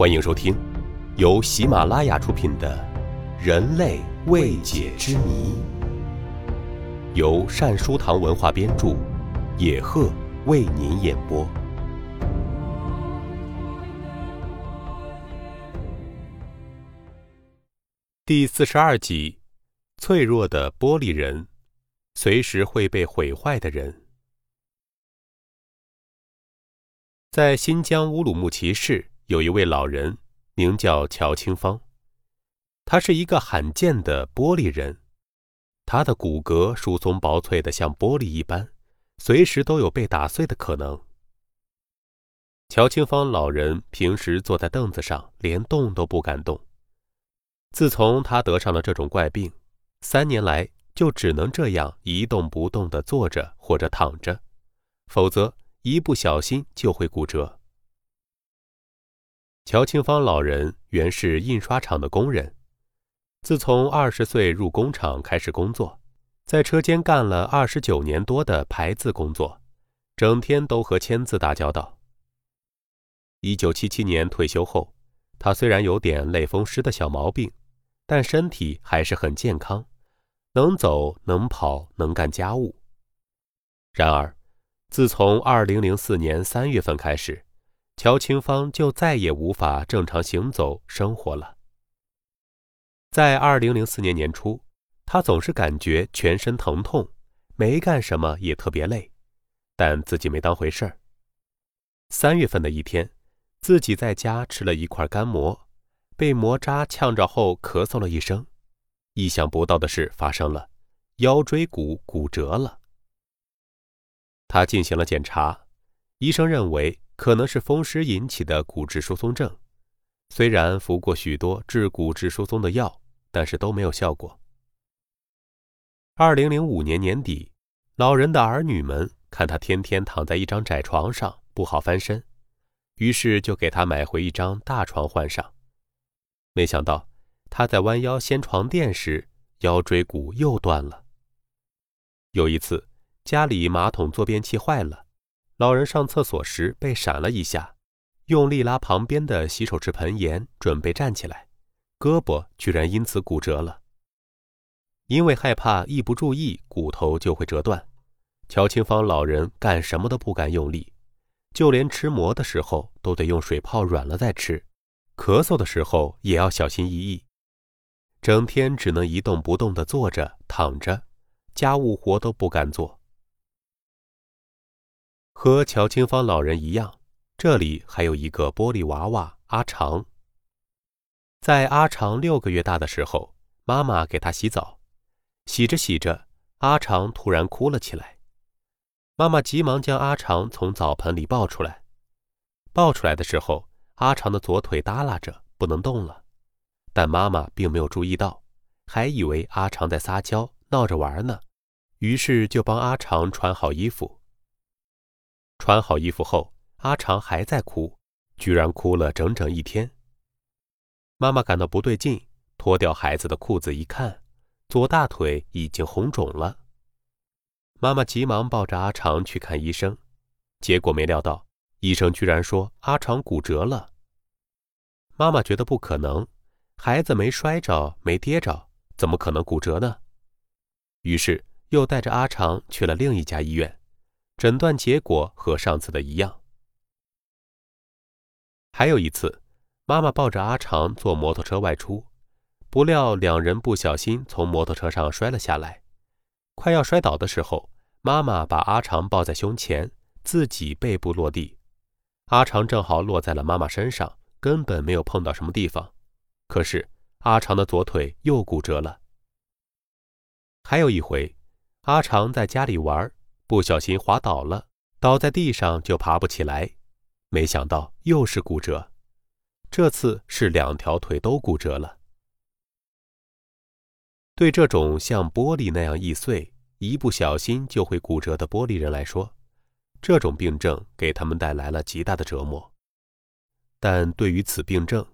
欢迎收听由喜马拉雅出品的《人类未解之谜》，由善书堂文化编著，野鹤为您演播。第四十二集：脆弱的玻璃人，随时会被毁坏的人。在新疆乌鲁木齐市，有一位老人，名叫乔清芳。他是一个罕见的玻璃人，他的骨骼疏松薄脆的像玻璃一般，随时都有被打碎的可能。乔清芳老人平时坐在凳子上，连动都不敢动。自从他得上了这种怪病，三年来就只能这样一动不动地坐着或者躺着，否则。一不小心就会骨折。乔清芳老人原是印刷厂的工人，自从二十岁入工厂开始工作，在车间干了二十九年多的排字工作，整天都和签字打交道。一九七七年退休后，他虽然有点类风湿的小毛病，但身体还是很健康，能走能跑能干家务。然而。自从二零零四年三月份开始，乔清芳就再也无法正常行走生活了。在二零零四年年初，她总是感觉全身疼痛，没干什么也特别累，但自己没当回事儿。三月份的一天，自己在家吃了一块干馍，被馍渣呛着后咳嗽了一声，意想不到的事发生了，腰椎骨骨折了。他进行了检查，医生认为可能是风湿引起的骨质疏松症。虽然服过许多治骨质疏松的药，但是都没有效果。二零零五年年底，老人的儿女们看他天天躺在一张窄床上不好翻身，于是就给他买回一张大床换上。没想到他在弯腰掀床垫时，腰椎骨又断了。有一次。家里马桶坐便器坏了，老人上厕所时被闪了一下，用力拉旁边的洗手池盆沿，准备站起来，胳膊居然因此骨折了。因为害怕一不注意骨头就会折断，乔清芳老人干什么都不敢用力，就连吃馍的时候都得用水泡软了再吃，咳嗽的时候也要小心翼翼，整天只能一动不动地坐着躺着，家务活都不敢做。和乔清芳老人一样，这里还有一个玻璃娃娃阿长。在阿长六个月大的时候，妈妈给他洗澡，洗着洗着，阿长突然哭了起来。妈妈急忙将阿长从澡盆里抱出来。抱出来的时候，阿长的左腿耷拉着，不能动了。但妈妈并没有注意到，还以为阿长在撒娇闹着玩呢，于是就帮阿长穿好衣服。穿好衣服后，阿长还在哭，居然哭了整整一天。妈妈感到不对劲，脱掉孩子的裤子一看，左大腿已经红肿了。妈妈急忙抱着阿长去看医生，结果没料到，医生居然说阿长骨折了。妈妈觉得不可能，孩子没摔着，没跌着，怎么可能骨折呢？于是又带着阿长去了另一家医院。诊断结果和上次的一样。还有一次，妈妈抱着阿长坐摩托车外出，不料两人不小心从摩托车上摔了下来，快要摔倒的时候，妈妈把阿长抱在胸前，自己背部落地，阿长正好落在了妈妈身上，根本没有碰到什么地方，可是阿长的左腿又骨折了。还有一回，阿长在家里玩。不小心滑倒了，倒在地上就爬不起来，没想到又是骨折，这次是两条腿都骨折了。对这种像玻璃那样易碎、一不小心就会骨折的玻璃人来说，这种病症给他们带来了极大的折磨。但对于此病症，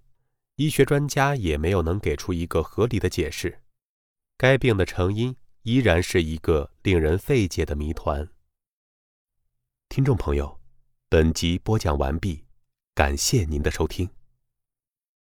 医学专家也没有能给出一个合理的解释，该病的成因。依然是一个令人费解的谜团。听众朋友，本集播讲完毕，感谢您的收听。